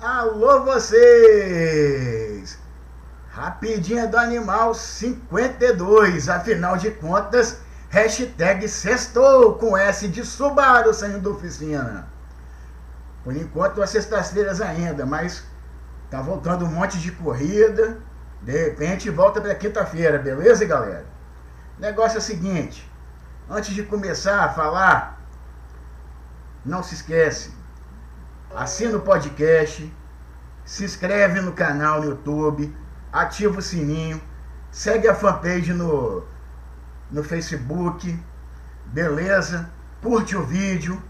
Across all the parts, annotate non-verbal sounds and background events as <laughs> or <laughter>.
Alô vocês! Rapidinha do Animal 52, afinal de contas, hashtag sextou com S de Subaru saindo da oficina. Por enquanto, as sextas-feiras ainda, mas tá voltando um monte de corrida. De repente, volta para quinta-feira, beleza, galera? Negócio é o seguinte: antes de começar a falar, não se esquece, assina o podcast, se inscreve no canal no YouTube, ativa o sininho, segue a fanpage no, no Facebook, beleza? Curte o vídeo,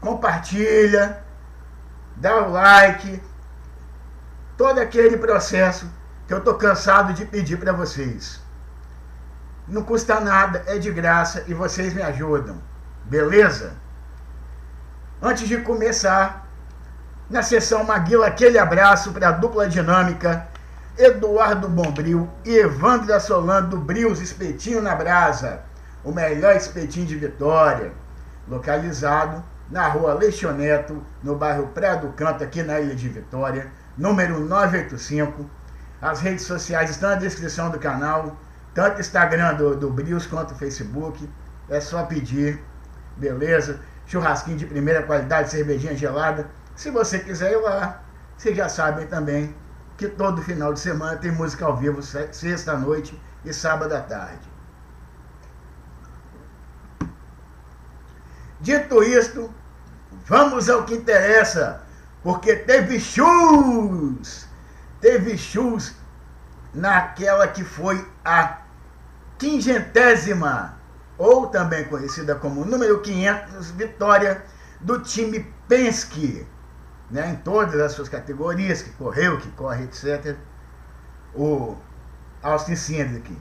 compartilha dá o like, todo aquele processo que eu tô cansado de pedir para vocês. Não custa nada, é de graça e vocês me ajudam. Beleza? Antes de começar, na sessão Maguila, aquele abraço para a dupla dinâmica Eduardo Bombril e Evandro Solano do Brios Espetinho na Brasa, o melhor espetinho de Vitória, localizado na rua Leixoneto, no bairro Pré do Canto, aqui na Ilha de Vitória, número 985. As redes sociais estão na descrição do canal, tanto Instagram do, do Brios quanto Facebook. É só pedir, beleza? Churrasquinho de primeira qualidade, cervejinha gelada. Se você quiser ir lá, vocês já sabem também que todo final de semana tem música ao vivo, sexta-noite e sábado à tarde. Dito isto, Vamos ao que interessa, porque teve shows, teve shows naquela que foi a quingentésima, ou também conhecida como número 500, vitória do time Penske, né, em todas as suas categorias, que correu, que corre, etc. O Austin Cindric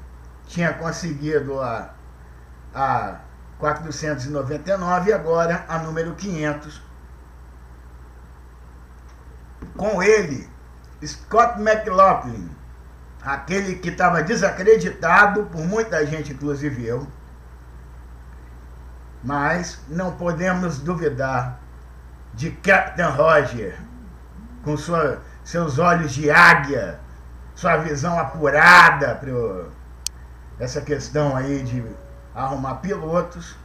tinha conseguido a, a 499 e agora a número 500. Com ele, Scott McLaughlin, aquele que estava desacreditado por muita gente, inclusive eu. Mas não podemos duvidar de Captain Roger, com sua, seus olhos de águia, sua visão apurada para essa questão aí de arrumar pilotos.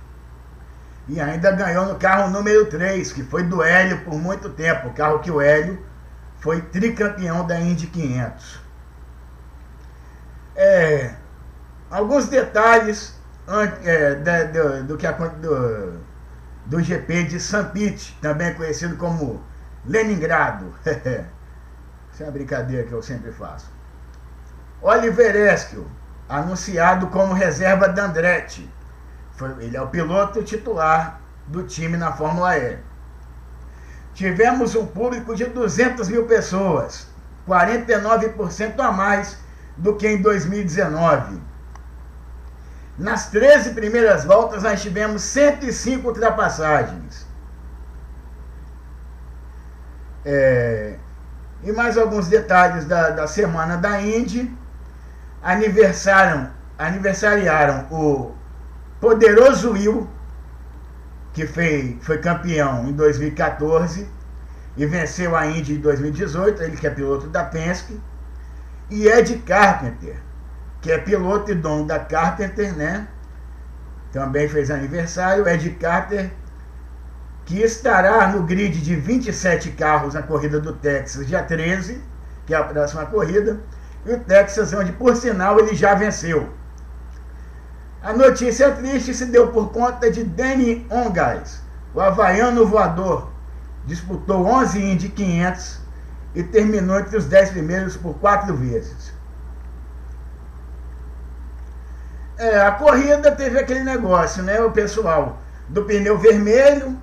E ainda ganhou no carro número 3, que foi do Hélio por muito tempo. O carro que o Hélio foi tricampeão da Indy 500. É, alguns detalhes é, do, do, que do, do GP de St. Pete, também conhecido como Leningrado. <laughs> Isso é uma brincadeira que eu sempre faço. Oliver anunciado como reserva da Andretti. Ele é o piloto titular do time na Fórmula E. Tivemos um público de 200 mil pessoas, 49% a mais do que em 2019. Nas 13 primeiras voltas, nós tivemos 105 ultrapassagens. É, e mais alguns detalhes da, da semana da Indy aniversariam, aniversariaram o poderoso Will, que foi, foi campeão em 2014 e venceu a Indy em 2018, ele que é piloto da Penske, e Ed Carpenter, que é piloto e dono da Carpenter, né? Também fez aniversário. Ed Carter, que estará no grid de 27 carros na corrida do Texas, dia 13, que é a próxima corrida, e o Texas, onde por sinal ele já venceu. A notícia triste se deu por conta de Danny Ongais, o havaiano voador. Disputou 11 Indy 500 e terminou entre os 10 primeiros por quatro vezes. É, a corrida teve aquele negócio, né? O pessoal do pneu vermelho,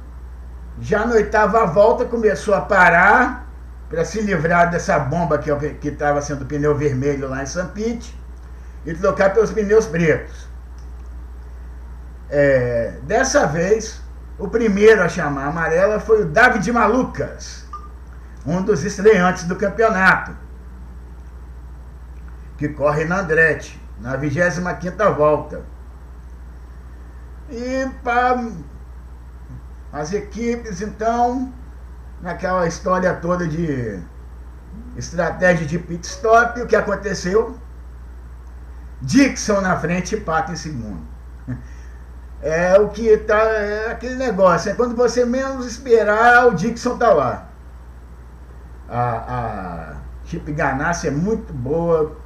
já na oitava volta começou a parar para se livrar dessa bomba que estava sendo pneu vermelho lá em Pete e trocar pelos pneus pretos. É, dessa vez, o primeiro a chamar amarela foi o David Malucas, um dos estreantes do campeonato, que corre na Andretti, na 25ª volta. E para as equipes, então, naquela história toda de estratégia de pit stop, o que aconteceu? Dixon na frente e Pato em segundo. É o que tá. É aquele negócio, é quando você menos esperar, o Dixon tá lá. A, a Chip Ganassi é muito boa,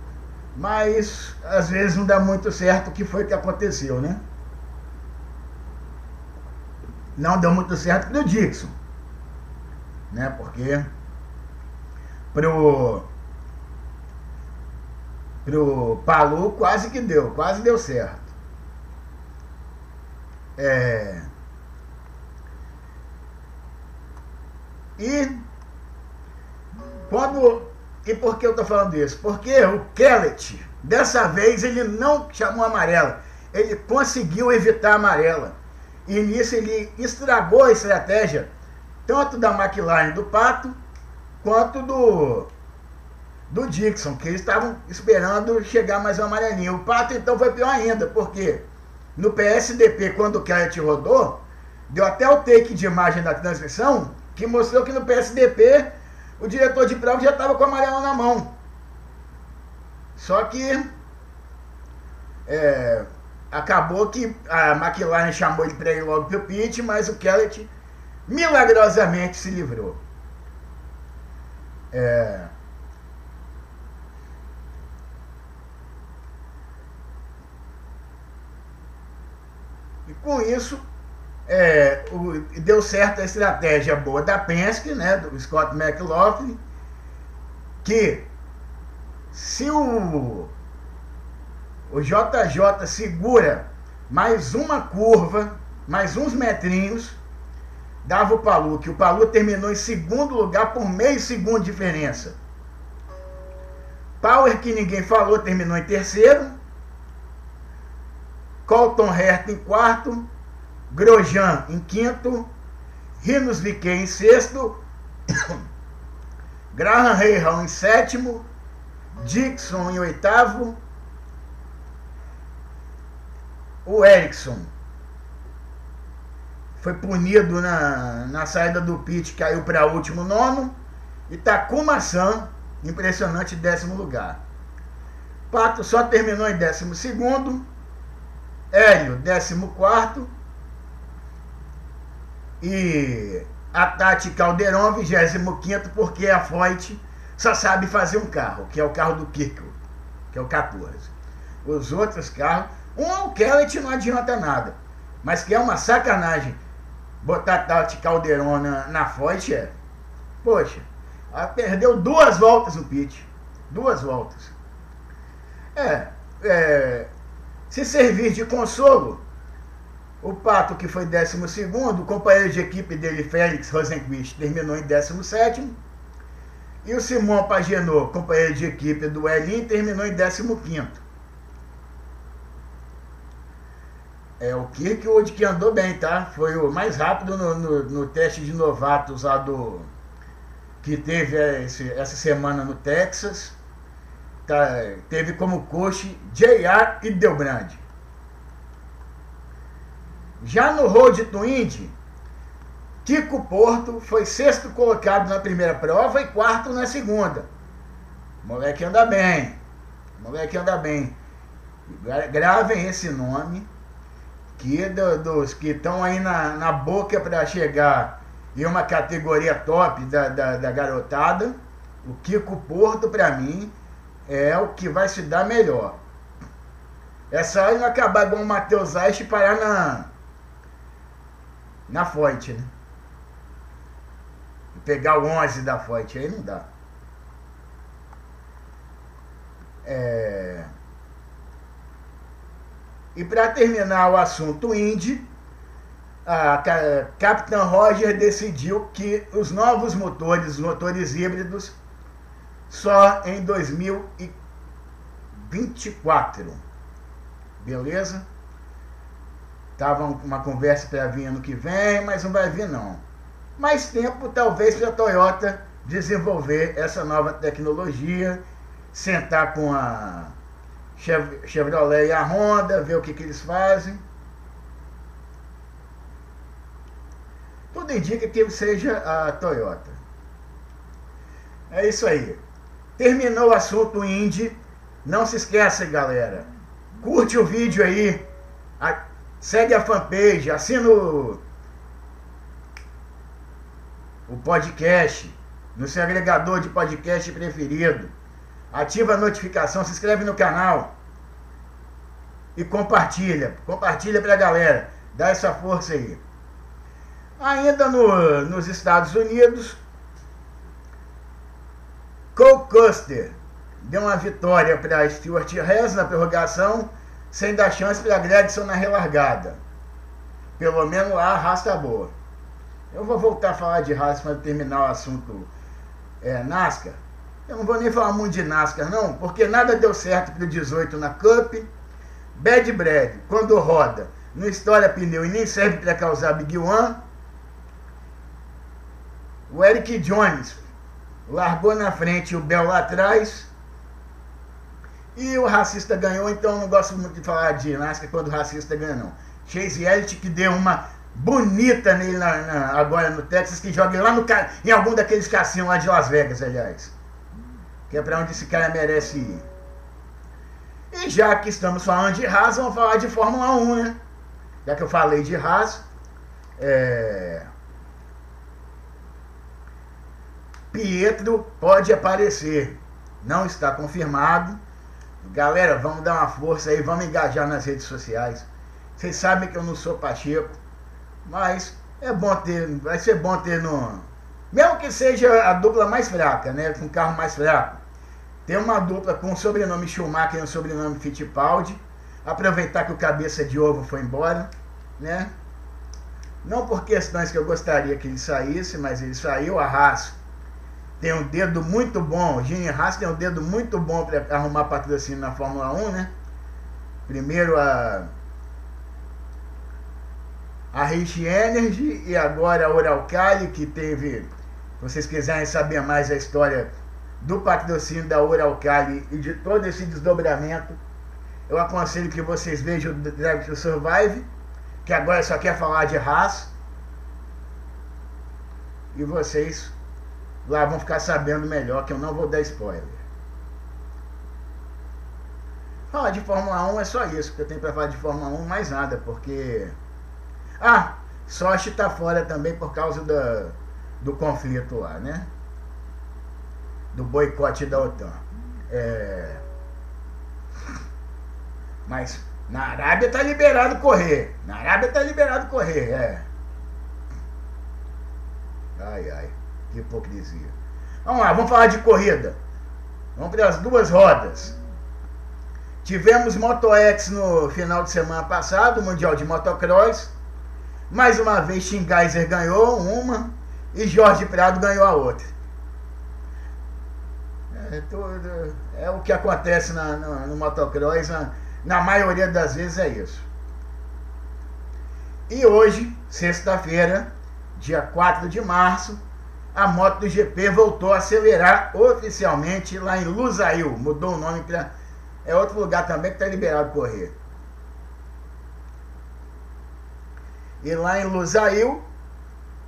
mas às vezes não dá muito certo o que foi que aconteceu, né? Não deu muito certo pro Dixon. Né? Porque pro pro Palu quase que deu, quase deu certo. É... E quando e por que eu estou falando isso? Porque o Kellet, dessa vez, ele não chamou amarela. Ele conseguiu evitar a amarela. E nisso ele estragou a estratégia, tanto da McLaren do Pato, quanto do, do Dixon, que eles estavam esperando chegar mais um amarelinho. O Pato então foi pior ainda, porque no PSDP, quando o Kellet rodou, deu até o take de imagem da transmissão, que mostrou que no PSDP o diretor de prova já estava com o amarelo na mão. Só que é, acabou que a McLaren chamou ele para ir logo para o pit, mas o Kellet milagrosamente se livrou. É, Com isso, é, o, deu certo a estratégia boa da Penske, né, do Scott McLaughlin, que se o, o JJ segura mais uma curva, mais uns metrinhos, dava o Palu, que o Palu terminou em segundo lugar por meio segundo de diferença. Power, que ninguém falou, terminou em terceiro. Colton Herta em quarto, Grosjean em quinto, Rinos Viquet em sexto, <coughs> Graham Rahal em sétimo, Dixon em oitavo, o Ericsson foi punido na, na saída do pit, caiu para último nono, e Takuma San, impressionante, décimo lugar. Pato só terminou em décimo segundo, Hélio, 14. E a Tati Caldeirão, 25, porque a Foyt só sabe fazer um carro, que é o carro do Kiko, que é o 14. Os outros carros, um Kellet não adianta nada, mas que é uma sacanagem botar a Tati Caldeirão na, na Foyt, é. Poxa, ela perdeu duas voltas no pit. Duas voltas. É, é se servir de consolo, o Pato, que foi 12, o companheiro de equipe dele, Félix Rosenquist, terminou em 17. E o Simon Pagenot, companheiro de equipe do Elin, terminou em 15. É o Kirkwood que andou bem, tá? Foi o mais rápido no, no, no teste de novatos lá do. que teve esse, essa semana no Texas tá, teve como coach J.R. e Delbrand. Já no Road to Indy, Kiko Porto foi sexto colocado na primeira prova e quarto na segunda. O moleque anda bem. O moleque anda bem. Gravem esse nome. Que do, dos que estão aí na, na boca para chegar em uma categoria top da, da, da garotada. O Kiko Porto, para mim, é o que vai se dar melhor. É só ele não acabar igual o Matheus Aich e parar na. Na fonte, né? E pegar o 11 da fonte, aí não dá. É... E para terminar o assunto Indy, a Capitã Roger decidiu que os novos motores, os motores híbridos, só em 2024. Beleza? Tava uma conversa para vir ano que vem, mas não vai vir não. Mais tempo talvez para a Toyota desenvolver essa nova tecnologia, sentar com a Chevrolet e a Honda, ver o que, que eles fazem. Tudo indica que seja a Toyota. É isso aí. Terminou o assunto Indy. Não se esqueça, galera. Curte o vídeo aí. Segue a fanpage. Assina o, o podcast no seu agregador de podcast preferido. Ativa a notificação, se inscreve no canal e compartilha. Compartilha pra galera. Dá essa força aí. Ainda no, nos Estados Unidos, Cole Custer deu uma vitória para Stuart Hess na prorrogação, sem dar chance para Gregson na relargada. Pelo menos lá a raça tá boa. Eu vou voltar a falar de raça para terminar o assunto é, NASCAR. Eu não vou nem falar muito de NASCAR, não, porque nada deu certo para o 18 na Cup. Bad Brad, quando roda, não estoura pneu e nem serve para causar Big One. O Eric Jones largou na frente o Bel lá atrás. E o racista ganhou, então não gosto muito de falar de NASCAR quando o racista ganha, não. Chase Elliott que deu uma bonita nele na, na, agora no Texas, que joga lá no, em algum daqueles cassinos lá de Las Vegas, aliás. Que é pra onde esse cara merece ir. E já que estamos falando de Haas, vamos falar de Fórmula 1, né? Já que eu falei de Haas, é... Pietro pode aparecer. Não está confirmado. Galera, vamos dar uma força aí, vamos engajar nas redes sociais. Vocês sabem que eu não sou Pacheco, mas é bom ter, vai ser bom ter no. Mesmo que seja a dupla mais fraca, né? Com carro mais fraco. Ter uma dupla com o sobrenome Schumacher e o sobrenome Fittipaldi. Aproveitar que o cabeça de ovo foi embora, né? Não por questões que eu gostaria que ele saísse, mas ele saiu, a tem um dedo muito bom, Gene Haas tem um dedo muito bom para arrumar patrocínio na Fórmula 1, né? Primeiro a a Rich Energy e agora a Uralcali, que teve, se vocês quiserem saber mais a história do patrocínio da Uralcali e de todo esse desdobramento, eu aconselho que vocês vejam o Drive to Survive, que agora só quer falar de Haas. E vocês lá vão ficar sabendo melhor, que eu não vou dar spoiler. Falar de Fórmula 1 é só isso que eu tenho para falar de Fórmula 1, mais nada, porque. Ah, Sochi está fora também por causa da, do conflito lá, né? Do boicote da OTAN. É... Mas na Arábia tá liberado correr. Na Arábia tá liberado correr, é. Ai, ai. Que hipocrisia. Vamos lá, vamos falar de corrida. Vamos para as duas rodas. Tivemos Moto X no final de semana passado, Mundial de Motocross. Mais uma vez, Schingeiser ganhou uma e Jorge Prado ganhou a outra. É, tudo, é o que acontece na, no, no motocross, na, na maioria das vezes é isso. E hoje, sexta-feira, dia 4 de março, a moto do GP voltou a acelerar oficialmente lá em Lusail. Mudou o nome para. É outro lugar também que está liberado correr. E lá em Lusail,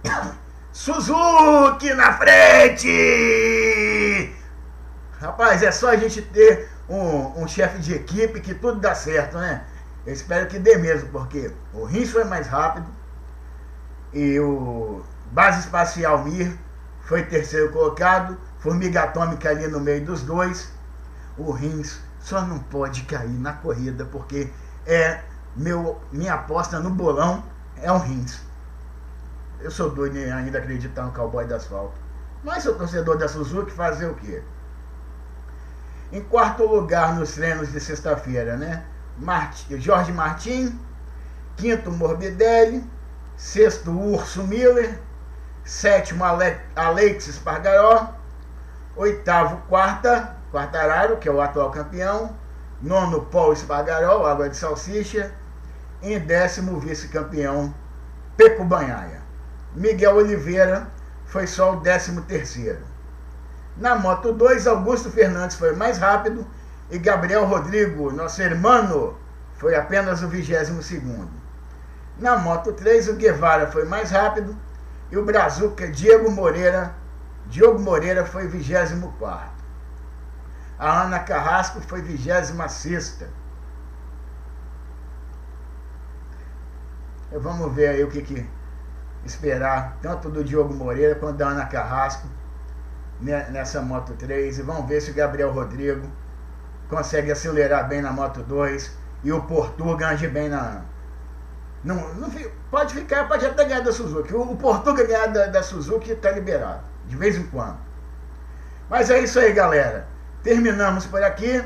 <coughs> Suzuki na frente! Rapaz, é só a gente ter um, um chefe de equipe que tudo dá certo, né? Eu espero que dê mesmo, porque o Rins foi mais rápido e o Base Espacial Mir foi terceiro colocado, Formiga Atômica ali no meio dos dois. O Rins só não pode cair na corrida, porque é meu, minha aposta no bolão é o Rins. Eu sou doido em ainda acreditar no cowboy do asfalto. Mas sou torcedor da Suzuki, fazer o quê? Em quarto lugar nos treinos de sexta-feira, né? Jorge Martin. Quinto, Morbidelli. Sexto, Urso Miller sétimo Alex Espargaró, oitavo Quarta, Quartararo, que é o atual campeão, nono Paul Espargaró, Água de Salsicha, em décimo vice-campeão Peco Banhaia. Miguel Oliveira foi só o décimo terceiro. Na Moto 2, Augusto Fernandes foi mais rápido e Gabriel Rodrigo, nosso irmão, foi apenas o vigésimo segundo. Na Moto 3, o Guevara foi mais rápido E o Brazuca Diego Moreira, Diogo Moreira foi 24. A Ana Carrasco foi 26. Vamos ver aí o que, que esperar, tanto do Diogo Moreira quanto da Ana Carrasco nessa Moto 3. E vamos ver se o Gabriel Rodrigo consegue acelerar bem na Moto 2 e o Portuga ande bem na. Não, não, pode ficar, pode até ganhar da Suzuki. O, o Portuga ganhar da, da Suzuki está liberado, de vez em quando. Mas é isso aí, galera. Terminamos por aqui.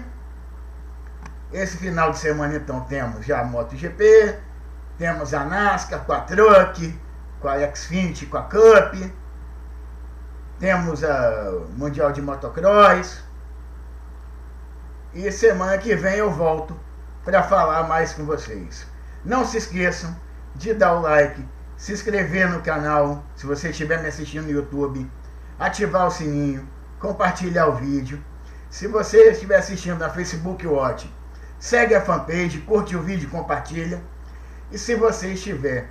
Esse final de semana, então, temos já a MotoGP, temos a NASCAR com a Truck, com a Xfinity, com a Cup, temos o Mundial de Motocross. E semana que vem eu volto para falar mais com vocês. Não se esqueçam de dar o like, se inscrever no canal, se você estiver me assistindo no YouTube, ativar o sininho, compartilhar o vídeo. Se você estiver assistindo na Facebook Watch, segue a fanpage, curte o vídeo, compartilha. E se você estiver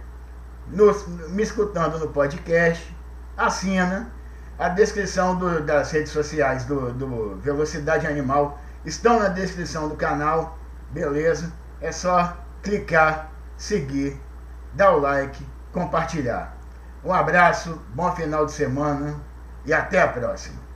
me escutando no podcast, assina. A descrição do, das redes sociais do, do Velocidade Animal estão na descrição do canal. Beleza? É só clicar, seguir, dar o like, compartilhar. Um abraço, bom final de semana e até a próxima.